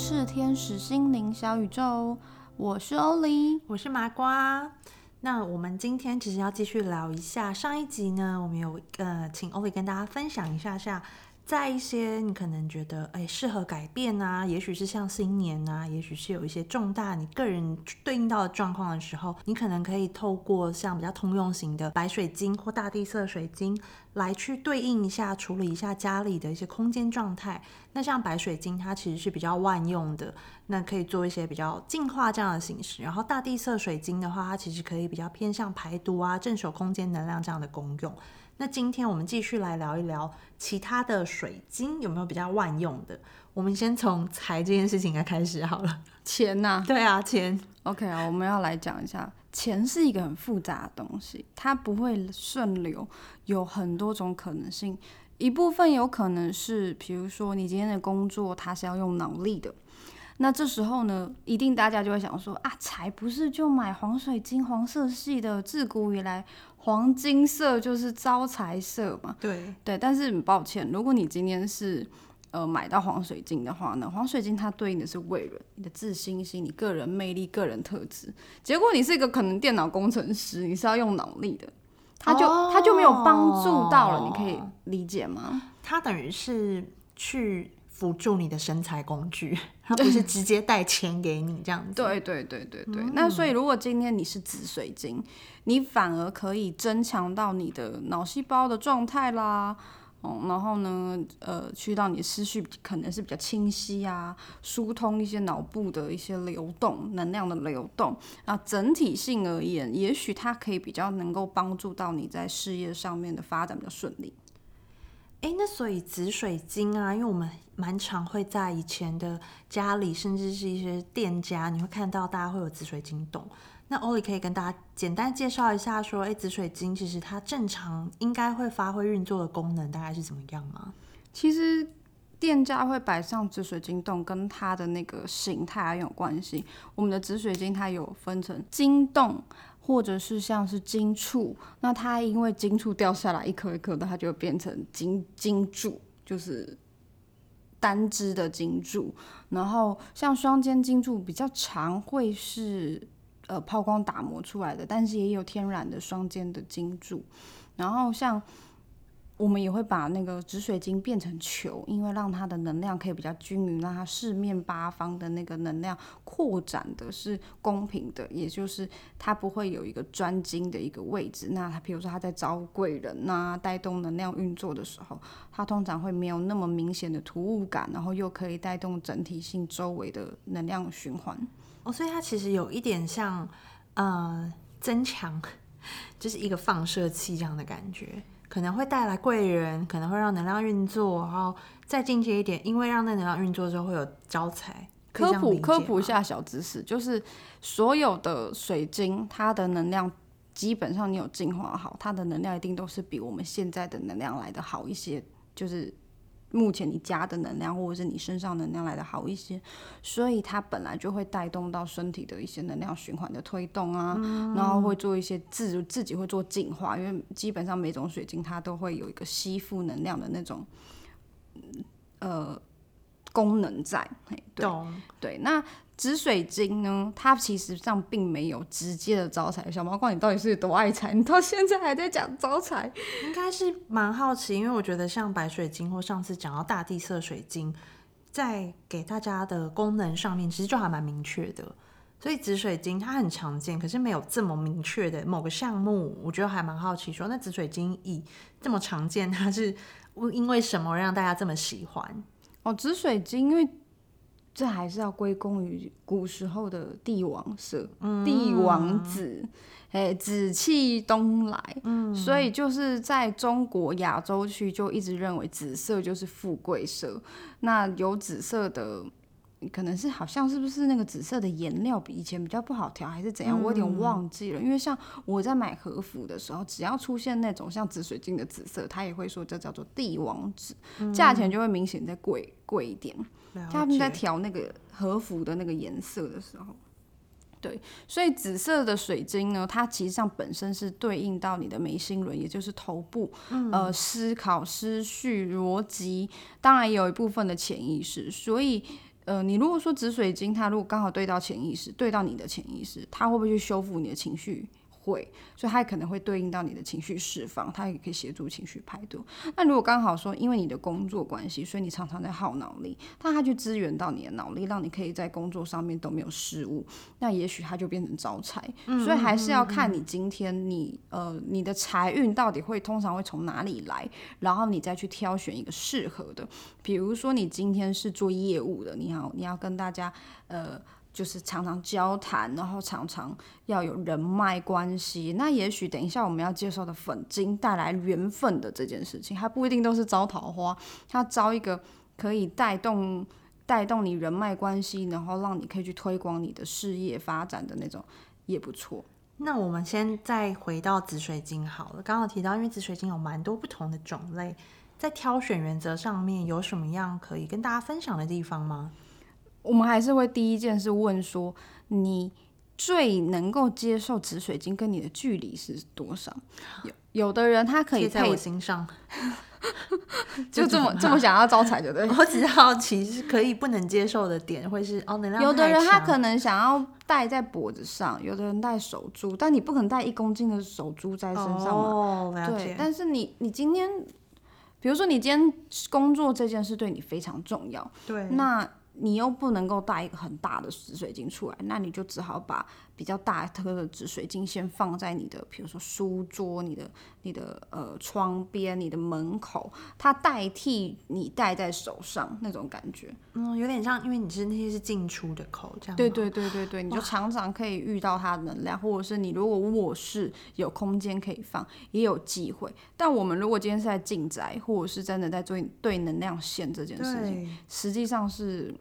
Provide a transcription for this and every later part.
是天使心灵小宇宙，我是欧丽，我是麻瓜。那我们今天其实要继续聊一下上一集呢，我们有呃请欧丽跟大家分享一下下。在一些你可能觉得哎适合改变啊，也许是像新年啊，也许是有一些重大你个人对应到的状况的时候，你可能可以透过像比较通用型的白水晶或大地色水晶来去对应一下，处理一下家里的一些空间状态。那像白水晶它其实是比较万用的，那可以做一些比较净化这样的形式。然后大地色水晶的话，它其实可以比较偏向排毒啊、镇守空间能量这样的功用。那今天我们继续来聊一聊其他的水晶有没有比较万用的？我们先从财这件事情来开始好了。钱呐？对啊，钱。OK 啊，我们要来讲一下，钱是一个很复杂的东西，它不会顺流，有很多种可能性。一部分有可能是，比如说你今天的工作它是要用脑力的，那这时候呢，一定大家就会想说啊，才不是就买黄水晶，黄色系的，自古以来。黄金色就是招财色嘛，对对，但是很抱歉，如果你今天是呃买到黄水晶的话呢，黄水晶它对应的是贵人，你的自信心、你个人魅力、个人特质。结果你是一个可能电脑工程师，你是要用脑力的，他就他就没有帮助到了，你可以理解吗？他等于是去。辅助你的身材工具，它不是直接带钱给你这样子。对对对对对。那所以如果今天你是紫水晶，你反而可以增强到你的脑细胞的状态啦。哦，然后呢，呃，去到你思绪可能是比较清晰啊，疏通一些脑部的一些流动能量的流动。那整体性而言，也许它可以比较能够帮助到你在事业上面的发展比较顺利。哎，那所以紫水晶啊，因为我们蛮常会在以前的家里，甚至是一些店家，你会看到大家会有紫水晶洞。那欧里可以跟大家简单介绍一下，说，哎，紫水晶其实它正常应该会发挥运作的功能大概是怎么样吗？其实店家会摆上紫水晶洞，跟它的那个形态有关系。我们的紫水晶它有分成晶洞。或者是像是金柱，那它因为金柱掉下来一颗一颗的，它就变成金金柱，就是单支的金柱。然后像双尖金柱比较长，会是呃抛光打磨出来的，但是也有天然的双尖的金柱。然后像。我们也会把那个紫水晶变成球，因为让它的能量可以比较均匀，让它四面八方的那个能量扩展的是公平的，也就是它不会有一个专精的一个位置。那它比如说它在招贵人呐，带动能量运作的时候，它通常会没有那么明显的突兀感，然后又可以带动整体性周围的能量循环。哦，所以它其实有一点像呃增强，就是一个放射器这样的感觉。可能会带来贵人，可能会让能量运作，然后再进阶一点，因为让那能量运作之后会有招财。科普科普一下小知识，就是所有的水晶，它的能量基本上你有净化好，它的能量一定都是比我们现在的能量来的好一些，就是。目前你加的能量，或者是你身上能量来的好一些，所以它本来就会带动到身体的一些能量循环的推动啊，然后会做一些自自己会做净化，因为基本上每种水晶它都会有一个吸附能量的那种，呃，功能在。对对，那。紫水晶呢？它其实上并没有直接的招财。小毛怪，你到底是多爱财？你到现在还在讲招财？应该是蛮好奇，因为我觉得像白水晶或上次讲到大地色水晶，在给大家的功能上面，其实就还蛮明确的。所以紫水晶它很常见，可是没有这么明确的某个项目，我觉得还蛮好奇。说那紫水晶以这么常见，它是因为什么让大家这么喜欢？哦，紫水晶因为。这还是要归功于古时候的帝王色，帝王紫，哎，紫气东来，所以就是在中国亚洲区就一直认为紫色就是富贵色。那有紫色的，可能是好像是不是那个紫色的颜料比以前比较不好调，还是怎样？我有点忘记了。因为像我在买和服的时候，只要出现那种像紫水晶的紫色，他也会说这叫做帝王紫，价钱就会明显在贵贵一点。他们在调那个和服的那个颜色的时候，对，所以紫色的水晶呢，它其实上本身是对应到你的眉心轮，也就是头部，呃，思考、思绪、逻辑，当然也有一部分的潜意识。所以，呃，你如果说紫水晶，它如果刚好对到潜意识，对到你的潜意识，它会不会去修复你的情绪？会，所以它可能会对应到你的情绪释放，它也可以协助情绪排毒。那如果刚好说，因为你的工作关系，所以你常常在耗脑力，那它去支援到你的脑力，让你可以在工作上面都没有失误，那也许它就变成招财。所以还是要看你今天你呃你的财运到底会通常会从哪里来，然后你再去挑选一个适合的。比如说你今天是做业务的，你好，你要跟大家呃。就是常常交谈，然后常常要有人脉关系。那也许等一下我们要介绍的粉晶带来缘分的这件事情，还不一定都是招桃花，它招一个可以带动带动你人脉关系，然后让你可以去推广你的事业发展的那种也不错。那我们先再回到紫水晶好了。刚刚提到，因为紫水晶有蛮多不同的种类，在挑选原则上面有什么样可以跟大家分享的地方吗？我们还是会第一件事问说，你最能够接受紫水晶跟你的距离是多少？有有的人他可以在我心上，就这么这么想要招财，对不对？我只是好奇，是可以不能接受的点会是哦，能量有的人他可能想要戴在脖子上，有的人戴手珠，但你不可能戴一公斤的手珠在身上嘛？哦，对。但是你你今天，比如说你今天工作这件事对你非常重要，对，那。你又不能够带一个很大的紫水晶出来，那你就只好把比较大颗的紫水晶先放在你的，比如说书桌、你的、你的呃窗边、你的门口，它代替你戴在手上那种感觉。嗯，有点像，因为你是那些是进出的口，这样。对对对对对，你就常常可以遇到它的能量，或者是你如果卧室有空间可以放，也有机会。但我们如果今天是在进宅，或者是真的在做对能量线这件事情，实际上是。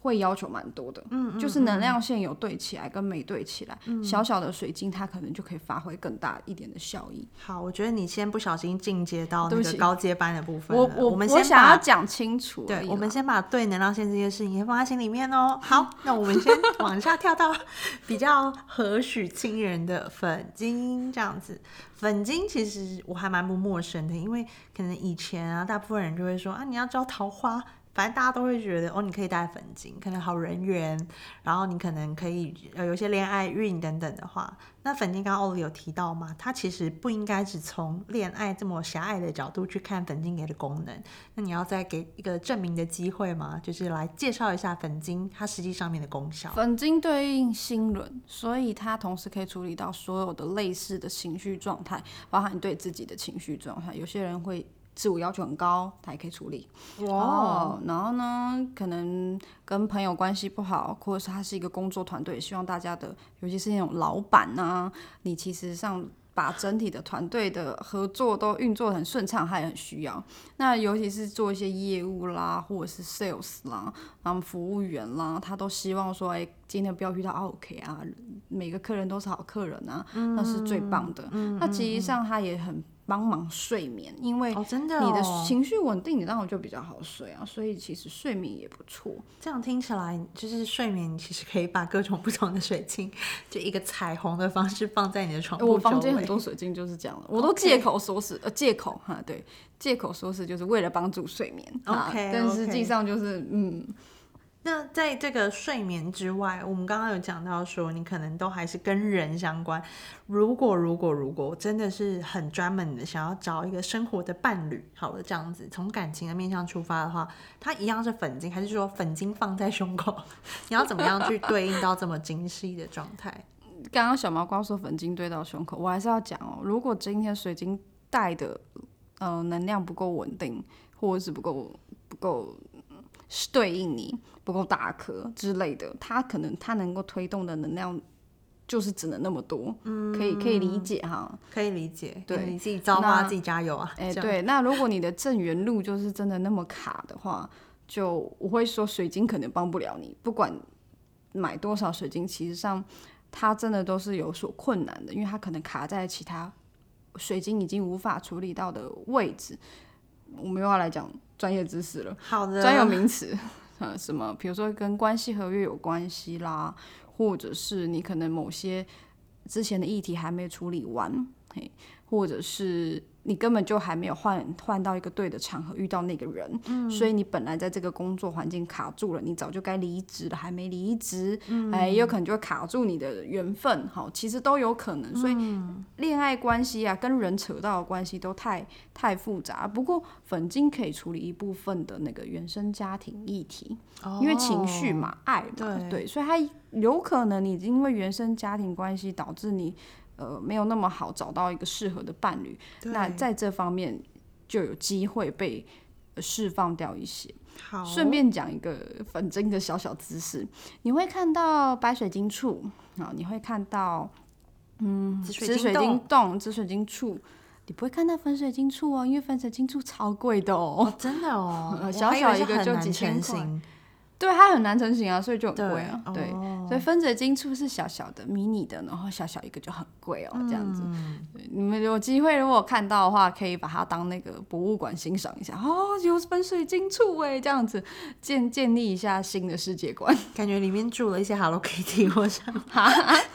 会要求蛮多的，嗯，就是能量线有对起来跟没对起来，小小的水晶它可能就可以发挥更大一点的效益。好，我觉得你先不小心进阶到那个高阶班的部分，我我们我想要讲清楚，对，我们先把对能量线这件事情先放在心里面哦。好，那我们先往下跳到 比较和许亲人的粉晶这样子。粉晶其实我还蛮不陌生的，因为可能以前啊，大部分人就会说啊，你要招桃花。反正大家都会觉得哦，你可以带粉晶，可能好人缘，然后你可能可以呃有些恋爱运等等的话，那粉晶刚刚欧里有提到嘛，它其实不应该只从恋爱这么狭隘的角度去看粉晶给的功能。那你要再给一个证明的机会吗？就是来介绍一下粉晶它实际上面的功效。粉晶对应心轮，所以它同时可以处理到所有的类似的情绪状态，包含对自己的情绪状态。有些人会。自我要求很高，他也可以处理。哇，然后呢，可能跟朋友关系不好，或者是他是一个工作团队，希望大家的，尤其是那种老板啊，你其实上把整体的团队的合作都运作很顺畅，他也很需要。那尤其是做一些业务啦，或者是 sales 啦，然后服务员啦，他都希望说，哎，今天不要遇到 OK 啊，每个客人都是好客人啊，那是最棒的。那其实上他也很。帮忙睡眠，因为真的，你的情绪稳定，你当然就比较好睡啊。所以其实睡眠也不错。这样听起来，就是睡眠其实可以把各种不同的水晶，就一个彩虹的方式放在你的床。我房间很多水晶就是这样的，我都借口说是呃借口哈，对，借口说是就是为了帮助睡眠。OK，但实际上就是嗯。那在这个睡眠之外，我们刚刚有讲到说，你可能都还是跟人相关。如果如果如果真的是很专门的想要找一个生活的伴侣，好了，这样子从感情的面向出发的话，它一样是粉晶，还是说粉晶放在胸口？你要怎么样去对应到这么精细的状态？刚刚小毛瓜说粉晶对到胸口，我还是要讲哦，如果今天水晶带的呃能量不够稳定，或者是不够不够。是对应你不够大颗之类的，它可能它能够推动的能量就是只能那么多，嗯，可以可以理解哈，可以理解，对，你自己造化自己加油啊，哎，对，那如果你的正缘路就是真的那么卡的话，就我会说水晶可能帮不了你，不管买多少水晶，其实上它真的都是有所困难的，因为它可能卡在其他水晶已经无法处理到的位置。我们又要来讲专业知识了，好的，专有名词，呃，什么？比如说跟关系合约有关系啦，或者是你可能某些之前的议题还没处理完，嘿，或者是你根本就还没有换换到一个对的场合遇到那个人，嗯所以你本来在这个工作环境卡住了，你早就该离职了，还没离职，嗯哎，也有可能就会卡住你的缘分，好，其实都有可能。所以嗯恋爱关系啊，跟人扯到的关系都太太复杂。不过粉晶可以处理一部分的那个原生家庭议题，因为情绪嘛，爱嘛，哦对对，所以它有可能你因为原生家庭关系导致你呃没有那么好找到一个适合的伴侣，那在这方面就有机会被呃释放掉一些。好，顺便讲一个粉晶的小小知识，你会看到白水晶处啊，你会看到嗯紫水晶晶洞。洞、紫水晶处，你不会看到粉水晶处哦，因为粉水晶处超贵的哦。哦，真的哦，小小一个就难几千块。对，它很难成型啊，所以就很对贵啊。对，哦所以分水晶簇是小小的、迷你的，然后小小一个就很贵哦，这样子。嗯你们有机会如果看到的话，可以把它当那个博物馆欣赏一下。哦，有分水晶簇哎，这样子建建立一下新的世界观。感觉里面住了一些 Hello Kitty，我想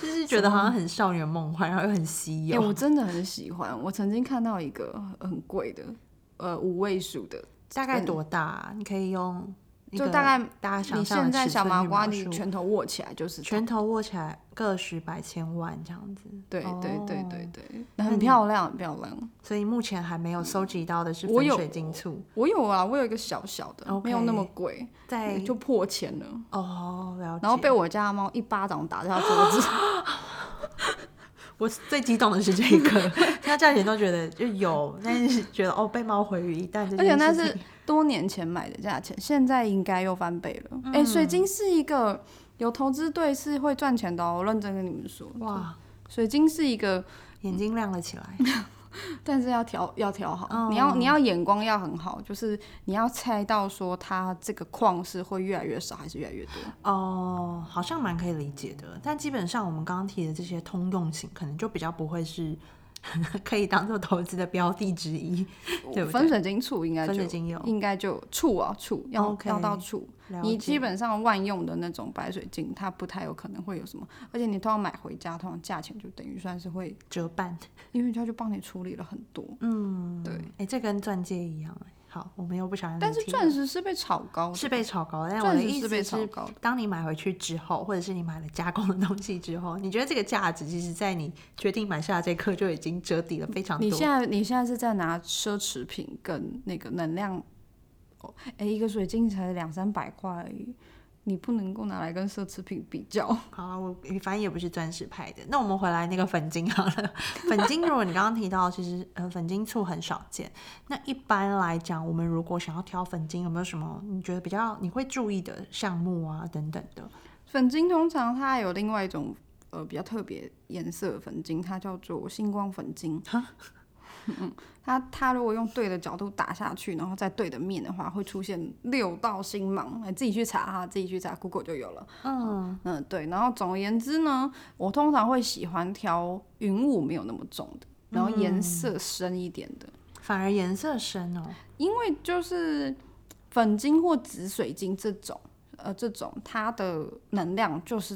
就是觉得好像很少女梦幻，然后又很稀哎、有。我真的很喜欢。我曾经看到一个很贵的，呃，五位数的，大概多大啊、你可以用就大概大家想你象的现在小麻瓜，你拳头握起来就是拳头握起来个十百千万这样子。对对对哦对对，很漂亮，很漂亮。所以目前还没有收集到的是我有粉水晶簇，我有啊，我有一个小小的没有那么贵，在就破千了。哦了解。然后被我家猫一巴掌打在它桌子，我最激动的是这个，听到价钱都觉得就有，但是觉得哦被猫毁于一旦而且那是多年前买的价钱，现在应该又翻倍了。哎、水晶是一个有投资对是会赚钱的、哦，我认真跟你们说。哇，水晶是一个，眼睛亮了起来。但是要调要调好，哦你要你要眼光要很好，就是你要猜到说它这个矿是会越来越少还是越来越多。哦，好像蛮可以理解的，但基本上我们刚刚提的这些通用型，可能就比较不会是 可以当做投资的标的之一。对不对粉水晶处应该就分水晶有应该就处啊处要要到处，你基本上万用的那种白水晶，它不太有可能会有什么，而且你通常买回家，通常价钱就等于算是会，折半，因为它就帮你处理了很多。嗯，对，哎、这跟钻戒一样哎。好，我们又不想，但是钻石是被炒高的，是被炒高的，但我钻的意思石是被炒，高。当你买回去之后，或者是你买了加工的东西之后，你觉得这个价值，其实在你决定买下这一刻就已经折抵了非常多。你现在你现在是在拿奢侈品跟那个能量，哦，哎，一个水晶才两三百块而已，你不能够拿来跟奢侈品比较。好了，我反正也不是钻石派的。那我们回来那个粉晶好了。粉晶，如果你刚刚提到，其实呃粉晶醋很少见。那一般来讲，我们如果想要挑粉晶，有没有什么你觉得比较你会注意的项目啊等等的？粉晶通常它有另外一种呃比较特别颜色的粉晶，它叫做星光粉晶。嗯，它它如果用对的角度打下去，然后在对的面的话，会出现六道星芒。哎，自己去查哈，自己去查，Google 就有了。嗯，嗯，对。然后总而言之呢，我通常会喜欢挑云雾没有那么重的，然后颜色深一点的，反而颜色深哦。因为就是粉晶或紫水晶这种，呃，这种它的能量就是。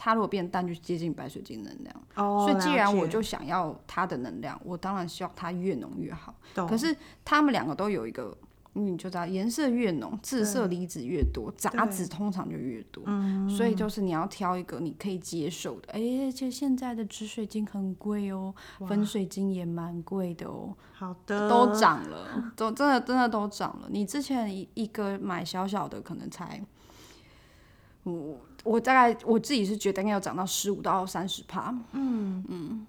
它如果变淡，就接近白水晶能量。哦所以既然我就想要它的能量，我当然希望它越浓越好。懂可是它们两个都有一个，嗯你就知道颜色越浓，致色离子越多，杂质通常就越多。嗯所以就是你要挑一个你可以接受的。哎、而且现在的紫水晶很贵哦，粉水晶也蛮贵的哦，好的，都涨了，都真的真的都涨了。你之前一一个买小小的可能才。我我大概我自己是觉得应该要涨到十五到三十趴，嗯。嗯，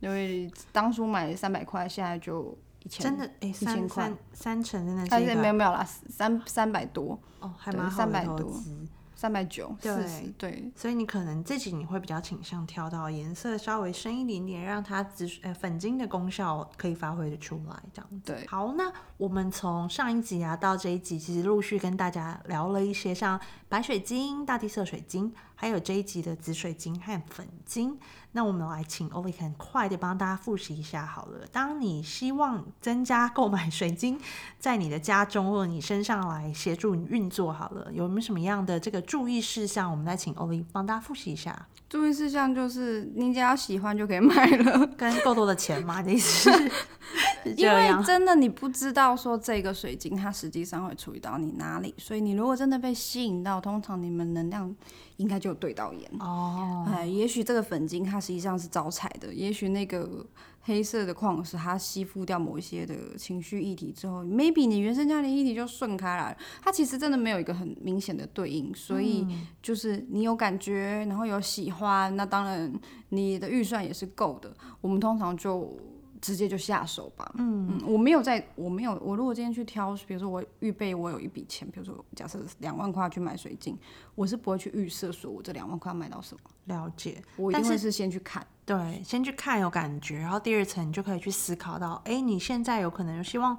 因为当初买三百块，现在就一千，真的哎，千三块。三三成真的但是是一个没有没有啦，三三百多，哦，还对蛮好的300多。投资。三百九，对。对，所以你可能自己你会比较倾向挑到颜色稍微深一点点，让它紫呃粉晶的功效可以发挥的出来，这样子。对。好，那我们从上一集啊到这一集，其实陆续跟大家聊了一些像白水晶、大地色水晶，还有这一集的紫水晶和粉晶。那我们来请 o l i 很快的帮大家复习一下好了。当你希望增加购买水晶在你的家中或者你身上来协助你运作好了，有没有什么样的这个注意事项？我们来请 o l i 帮大家复习一下。注意事项就是你只要喜欢就可以买了，跟够多的钱吗？你是？因为真的你不知道说这个水晶它实际上会处理到你哪里，所以你如果真的被吸引到，通常你们能量应该就对到眼哦。哎，也许这个粉晶它实际上是招财的，也许那个黑色的矿石它吸附掉某一些的情绪议题之后，maybe 你原生家庭议题就顺开来了。它其实真的没有一个很明显的对应，所以就是你有感觉，然后有喜欢，那当然你的预算也是够的。我们通常就。直接就下手吧。嗯嗯，我没有在，我没有，我如果今天去挑，比如说我预备我有一笔钱，比如说假设两万块去买水晶，我是不会去预设说我这两万块要买到什么。了解，我一定会是先去看，对，先去看有感觉，然后第二层你就可以去思考到，哎，你现在有可能希望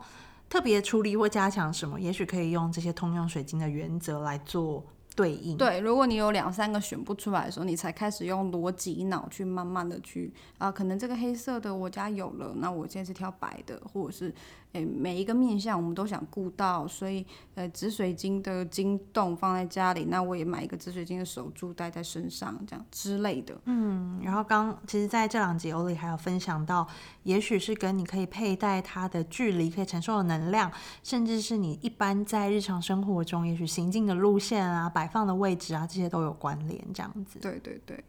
特别处理或加强什么，也许可以用这些通用水晶的原则来做。对应对，如果你有两三个选不出来的时候，你才开始用逻辑脑去慢慢的去啊，可能这个黑色的我家有了，那我现在是挑白的，或者是。诶，每一个面相我们都想顾到，所以呃，紫水晶的晶洞放在家里，那我也买一个紫水晶的手珠戴在身上，这样之类的。嗯，然后刚其实在这两集欧里还有分享到，也许是跟你可以佩戴它的距离可以承受的能量，甚至是你一般在日常生活中，也许行进的路线啊、摆放的位置啊，这些都有关联，这样子。对对对。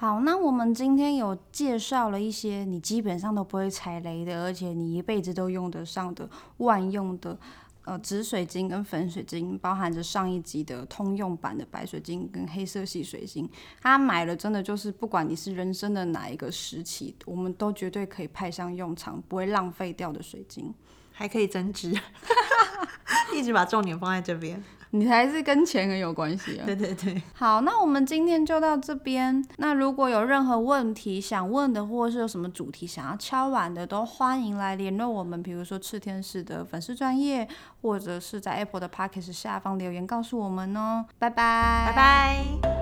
好，那我们今天有介绍了一些你基本上都不会踩雷的，而且你一辈子都用得上的万用的，呃，紫水晶跟粉水晶，包含着上一集的通用版的白水晶跟黑色系水晶。它买了真的就是不管你是人生的哪一个时期，我们都绝对可以派上用场，不会浪费掉的水晶，还可以增值，一直把重点放在这边。你还是跟钱很有关系啊！对 对对，好，那我们今天就到这边。那如果有任何问题想问的，或者是有什么主题想要敲碗的，都欢迎来联络我们。比如说赤天使的粉丝专业，或者是在 Apple 的 p o c k e t 下方留言告诉我们哦。拜拜，拜拜。